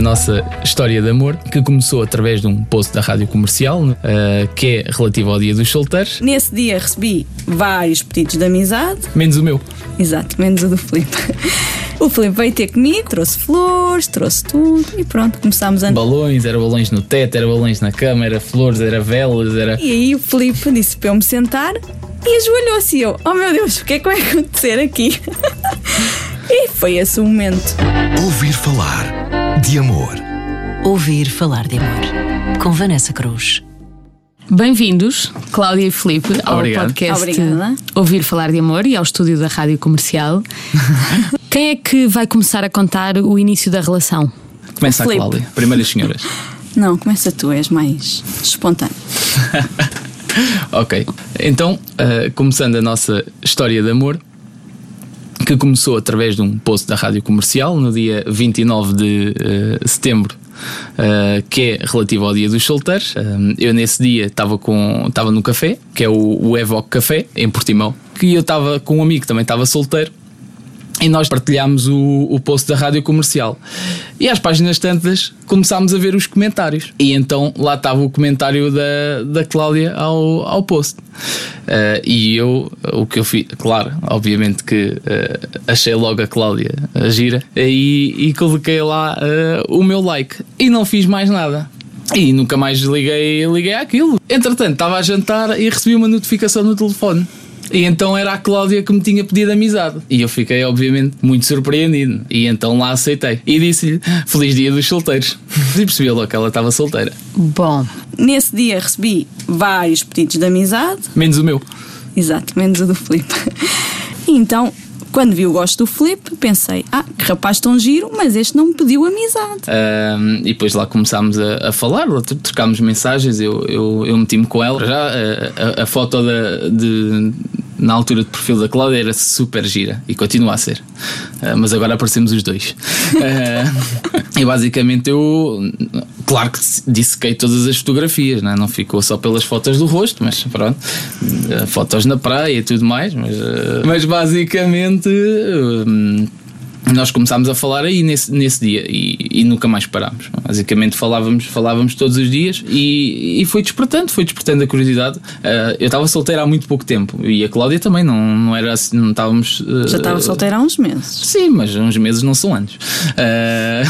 a nossa história de amor, que começou através de um post da rádio comercial, uh, que é relativo ao Dia dos Solteiros. Nesse dia recebi vários pedidos de amizade. Menos o meu. Exato, menos o do Filipe. O Filipe veio ter comigo, trouxe flores, trouxe tudo e pronto, começámos a. Balões, era balões no teto, era balões na cama, era flores, era velas, era. E aí o Filipe disse para eu me sentar e ajoelhou-se e eu, oh meu Deus, o que é que vai acontecer aqui? e foi esse o momento. Ouvir falar de amor. Ouvir falar de amor. Com Vanessa Cruz. Bem-vindos, Cláudia e Filipe, ao Obrigado. podcast Obrigada. Ouvir Falar de Amor e ao estúdio da Rádio Comercial. Quem é que vai começar a contar o início da relação? Começa a Filipe. Cláudia, primeiras senhoras. Não, começa tu, és mais espontâneo. ok, então, uh, começando a nossa história de amor, que começou através de um post da rádio comercial no dia 29 de uh, setembro. uh, que é relativo ao dia dos solteiros. Uh, eu nesse dia estava com estava no café, que é o, o Evoque Café, em Portimão, que eu estava com um amigo que também estava solteiro. E nós partilhámos o, o post da rádio comercial. E às páginas tantas começámos a ver os comentários. E então lá estava o comentário da, da Cláudia ao, ao post. Uh, e eu, o que eu fiz, claro, obviamente que uh, achei logo a Cláudia a gira e, e coloquei lá uh, o meu like. E não fiz mais nada. E nunca mais liguei, liguei àquilo. Entretanto, estava a jantar e recebi uma notificação no telefone. E então era a Cláudia que me tinha pedido amizade. E eu fiquei, obviamente, muito surpreendido. E então lá aceitei. E disse-lhe: Feliz Dia dos Solteiros. E percebi logo que ela estava solteira. Bom, Nesse dia recebi vários pedidos de amizade. Menos o meu. Exato, menos o do Filipe. E então, quando vi o gosto do Filipe, pensei: ah, que rapaz tão giro, mas este não me pediu amizade. Ahm, e depois lá começámos a, a falar, tr- trocámos mensagens, eu, eu, eu meti-me com ela. Já a, a- a foto da, de, na altura de perfil da Cláudia era super gira e continua a ser. Ah, mas agora aparecemos os dois. Ah, e basicamente eu, claro que dissequei todas as fotografias, não, é? não ficou só pelas fotos do rosto, mas pronto, ah, fotos na praia e tudo mais. Mas, mas basicamente. hum, nós começámos a falar aí nesse, nesse dia e, e nunca mais parámos. Basicamente falávamos, falávamos todos os dias e, e foi despertando, foi despertando a curiosidade. Ah, eu estava solteiro há muito pouco tempo e a Cláudia também, não, não era assim, não estávamos. ah, Já estava solteira há uns meses. Sim, mas uns meses não são anos. Ah,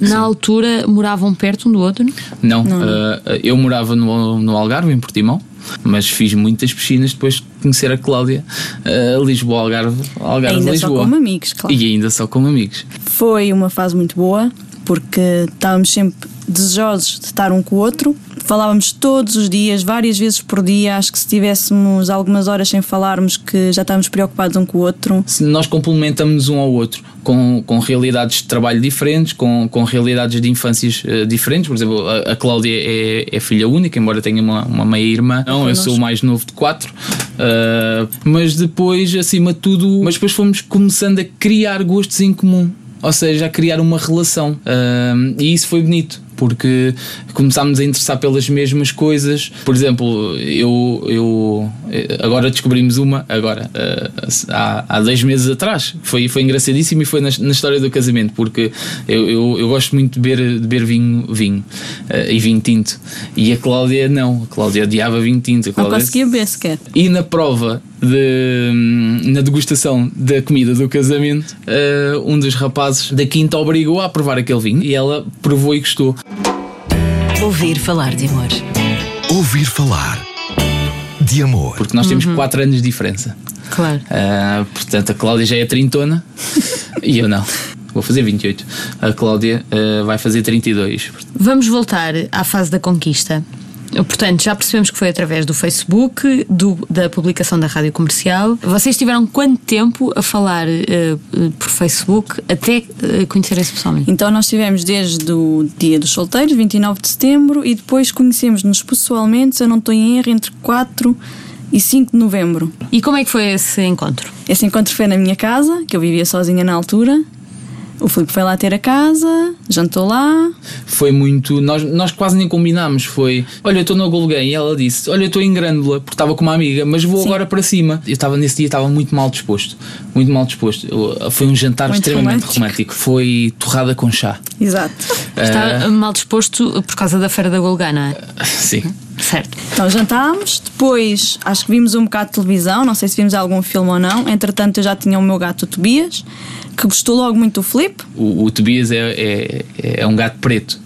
na altura moravam perto um do outro? não, ah, eu morava no, no Algarve, em Portimão. Mas fiz muitas piscinas depois de conhecer a Cláudia, ah, Lisboa, Algarve, Algarve, Ainda só Lisboa. como amigos, claro. E ainda só como amigos. Foi uma fase muito boa, porque estávamos sempre desejosos de estar um com o outro. Falávamos todos os dias, várias vezes por dia. Acho que se tivéssemos algumas horas sem falarmos, que já estávamos preocupados um com o outro. se nós complementamos um ao outro com, com realidades de trabalho diferentes, com, com realidades de infâncias eh, diferentes. Por exemplo, a, a Cláudia é, é filha única, embora tenha uma, uma meia-irmã. Não, eu sou o mais novo de quatro. Ah, mas depois, acima de tudo, mas depois fomos começando a criar gostos em comum. Ou seja, a criar uma relação. Ah, e isso foi bonito porque começámos a interessar pelas mesmas coisas. Por exemplo, eu, eu agora descobrimos uma, agora, eh, há, há dois meses atrás. Foi, foi engraçadíssimo e foi na, na história do casamento, porque eu, eu, eu gosto muito de beber, de beber vinho, vinho eh, e vinho tinto. E a Cláudia não, a Cláudia odiava vinho tinto. A Não conseguia beber sequer. e na prova de na degustação da comida do casamento, eh, um dos rapazes da quinta obrigou a provar aquele vinho e ela provou e gostou. Ouvir falar de amor. Ouvir falar de amor. Porque nós temos 4 anos de diferença. Claro. Ah, portanto, a Cláudia já é trintona e eu não. Vou fazer 28. A Cláudia ah, vai fazer 32. Vamos voltar à fase da conquista. Portanto, já percebemos que foi através do Facebook, do- da publicação da rádio comercial. Vocês tiveram quanto tempo a falar eh, por Facebook até eh, conhecerem-se pessoalmente? Então nós tivemos desde o dia dos solteiros, 29 de setembro, e depois conhecemos-nos pessoalmente, se eu não estou em erro, entre 4 e 5 de novembro. E como é que foi esse encontro? Esse encontro foi na minha casa, que eu vivia sozinha na altura. O Filipe foi lá ter a casa, jantou lá. Foi muito. Nós, nós quase nem combinámos. Foi. Olha, eu estou no Golguém e ela disse: Olha, eu estou em Grândola, porque estava com uma amiga, mas vou Sim. agora para cima. Eu estava nesse dia, estava muito mal disposto. Muito mal disposto. Eu- foi um jantar Muito extremamente romântico. romântico. Foi torrada com chá. Exato. Está mal disposto por causa da Feira da Golgã, não é? Sim. Certo. Então jantámos, depois acho que vimos um bocado de televisão, não sei se vimos algum filme ou não. Entretanto, eu já tinha o meu gato o Tobias, que gostou logo muito do Filipe. O, o Tobias é, é, é um gato preto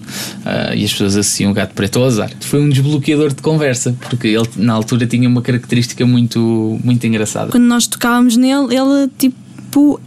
Ah, e as pessoas associam o gato preto ao azar. Foi um desbloqueador de conversa, porque ele na altura tinha uma característica muito, muito engraçada. Quando nós tocávamos nele, ele tipo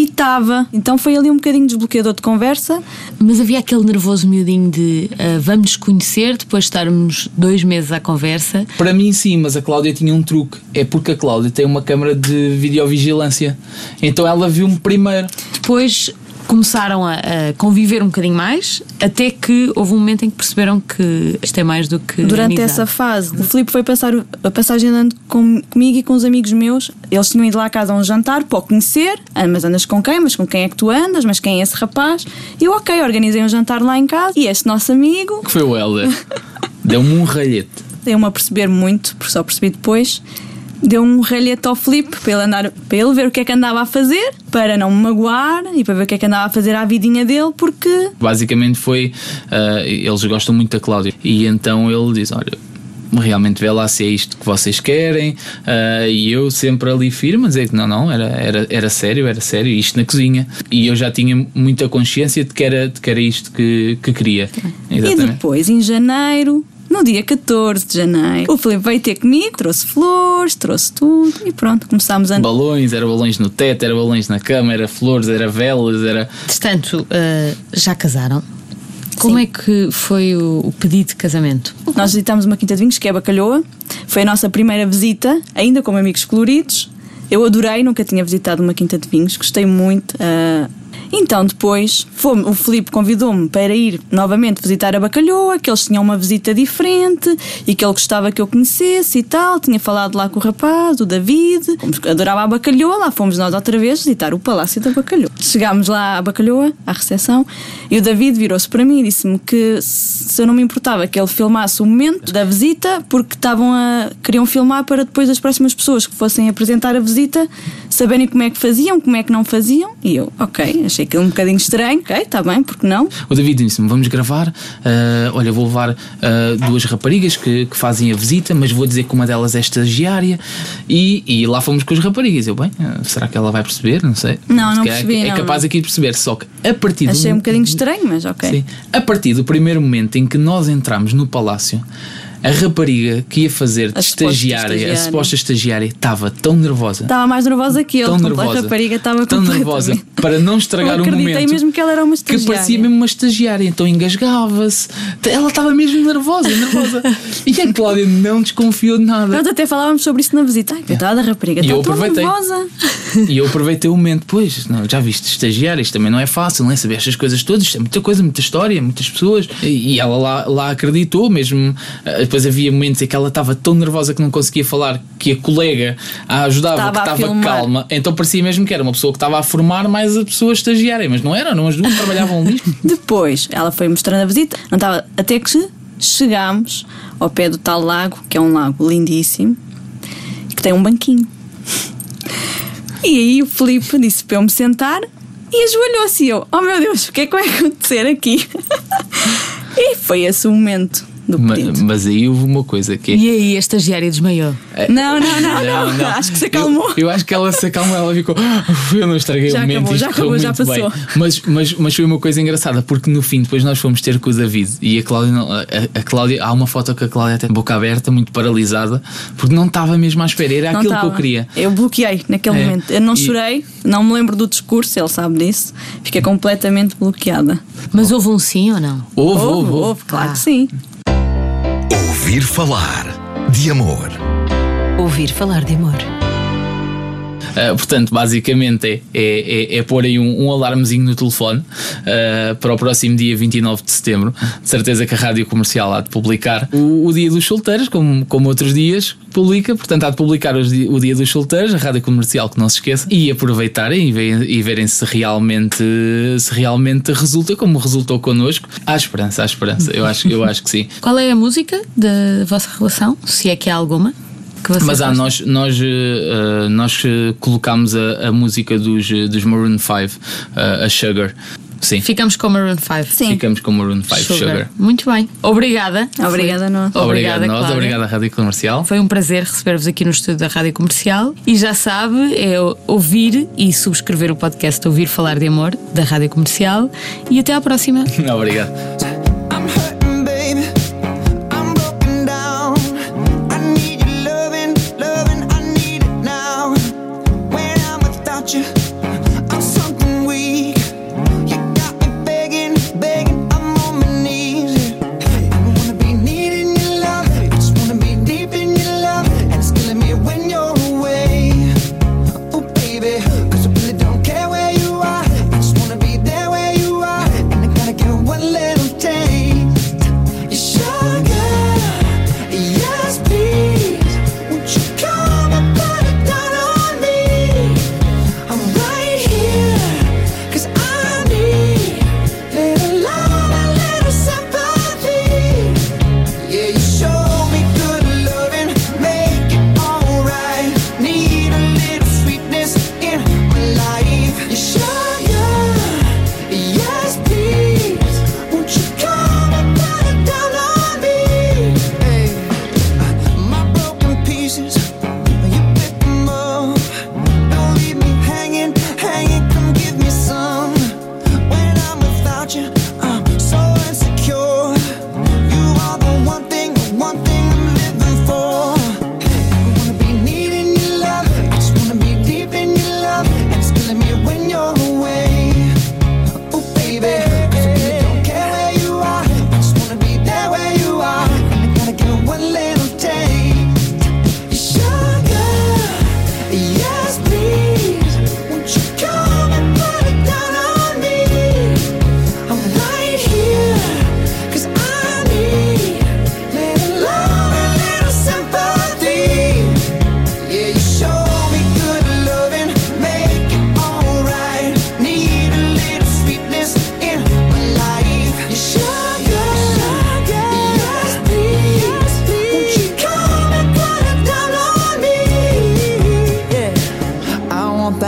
apitava. Então foi ali um bocadinho desbloqueador de conversa. Mas havia aquele nervoso miudinho de ah, vamos nos conhecer, depois de estarmos dois meses à conversa. Para mim, sim, mas a Cláudia tinha um truque. É porque a Cláudia tem uma câmara de videovigilância. Então ela viu-me primeiro. Depois começaram a, a conviver um bocadinho mais, até que houve um momento em que perceberam que isto é mais do que. Durante amizade. essa fase, o Filipe foi passar a passagem andando com, comigo e com os amigos meus. Eles tinham ido lá à casa a um jantar para o conhecer. Ah, mas andas com quem? Mas com quem é que tu andas? Mas quem é esse rapaz? E eu, ok, organizei um jantar lá em casa. E este nosso amigo Que foi o Helder. Deu-me um ralhete. deu-me a perceber muito, porque só percebi depois. Deu um ralhete ao Filipe para ele, andar, para ele ver o que é que andava a fazer, para não me magoar e para ver o que é que andava a fazer à vidinha dele, porque Basicamente foi. ah, eles gostam muito da Cláudia. E então ele diz: Olha. Realmente vê lá se é isto que vocês querem, ah, e eu sempre ali firme a dizer que não, não, era, era, era sério, era sério, isto na cozinha. E eu já tinha muita consciência de que era, de que era isto que, que queria. E depois, em janeiro, no dia 14 de janeiro, o Filipe veio ter comigo, trouxe flores, trouxe tudo e pronto, começámos a. balões, era balões no teto, era balões na cama, era flores, era velas, era. Entretanto, ah, já casaram. Como Sim. é que foi o, o pedido de casamento? Nós visitámos uma quinta de vinhos que é Bacalhoa. Foi a nossa primeira visita, ainda como amigos coloridos. Eu adorei, nunca tinha visitado uma quinta de vinhos, gostei muito. ah, Então depois fomos, o Filipe convidou-me para ir novamente visitar a Bacalhoa, que eles tinham uma visita diferente e que ele gostava que eu conhecesse e tal. Tinha falado lá com o rapaz, o David, adorava a Bacalhoa, lá fomos nós outra vez visitar o Palácio da Bacalhoa. Chegámos lá à Bacalhoa, à recepção, e o David virou-se para mim e disse-me que se eu não me importava que ele filmasse o momento da visita, porque estavam a queriam filmar para depois as próximas pessoas que fossem apresentar a visita saberem como é que faziam, como é que não faziam. E eu, ok, achei aquilo um bocadinho estranho, ok, está bem, porque não? O David disse-me: Vamos gravar. ah, olha, vou levar ah, duas raparigas que, que fazem a visita, mas vou dizer que uma delas é estagiária. E, e lá fomos com as raparigas. Eu, bem, ah, será que ela vai perceber? Não sei. Não, não Se percebi, É não, capaz não. aqui de perceber. Só que a partir do Achei um bocadinho estranho, mas ok. Sim. A partir do primeiro momento em que nós entramos no palácio, a rapariga que ia fazer de A suposta estagiária, a estagiária. suposta estagiária, estava tão nervosa. Estava mais nervosa que ele, Tão nervosa, a rapariga estava tão nervosa para não estragar Eu o momento. mesmo que ela era uma que estagiária. parecia mesmo uma estagiária, então engasgava-se. Ela estava mesmo nervosa, nervosa. e a Cláudia não desconfiou de nada. Nós até falávamos sobre isso na visita. Ai, coitada, a rapariga, E está eu tão nervosa. E eu aproveitei o momento, pois, não, já viste, estagiária, isto também não é fácil, não é? Saber estas coisas todas, isto é muita coisa, muita história, muitas pessoas. E, e ela lá, lá acreditou mesmo. Depois havia momentos em que ela estava tão nervosa que não conseguia falar, que a colega a ajudava, Estava que estava calma. Então parecia mesmo que era uma pessoa que estava a formar mais a pessoa estagiária, mas não era, não as duas trabalhavam ali. Depois, ela foi mostrando a visita, não estava, até que chegámos ao pé do tal lago, que é um lago lindíssimo, que tem um banquinho. E aí o Filipe disse para eu me sentar e ajoelhou-se. E eu, oh meu Deus, o que é que vai acontecer aqui? E foi esse o momento do Ma- pedido. Mas aí houve uma coisa que é. E aí, a estagiária desmaiou. Não, não, não, não, Acho que se acalmou. Eu, eu acho que ela se acalmou, ela ficou. "Uf, Eu não estraguei Já o momento, acabou, já acabou, já passou." bem. Mas, mas, mas foi uma coisa engraçada, porque no fim, depois nós fomos ter com o David e a Cláudia, não- a, a Cláudia há uma foto que a Cláudia até boca aberta, muito paralisada, porque não estava mesmo à espera, era Não aquilo que eu queria. Eu bloqueei naquele É. momento. Eu não E- chorei, não me lembro do discurso, ele sabe disso. Fiquei completamente bloqueada. Mas houve um sim ou não? Houve, houve, Houve, houve. houve, claro Ah. que sim. Ouvir falar de amor. Ouvir falar de amor. Uh, portanto, basicamente é, é, é, é pôr aí um, um alarmezinho no telefone uh, para o próximo dia 29 de setembro. De certeza que a rádio comercial há de publicar o, o dia dos solteiros, como, como outros dias, publica. Portanto, há de publicar os, o dia dos solteiros, a rádio comercial, que não se esqueça, e aproveitarem e e verem se, realmente, se realmente resulta como resultou connosco. Há esperança, há esperança. Eu acho, eu acho que sim. Qual é a música da vossa relação? Se é que há alguma? Mas há, nós, nós, uh, nós colocámos a, a, música dos, dos Maroon 5, uh, a Sugar. Sim. Ficamos com Maroon 5. Sim. Ficamos com Maroon 5 Sugar. Sugar. Muito bem. Obrigada. Obrigada a nós. Obrigada, nós. Cláudia. Obrigada à Rádio Comercial. Foi um prazer receber-vos aqui no estúdio da Rádio Comercial. E já sabe, é ouvir e subscrever o podcast Ouvir Falar de Amor da Rádio Comercial. E até à próxima. Obrigado.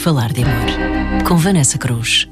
falar de amor. Com Vanessa Cruz.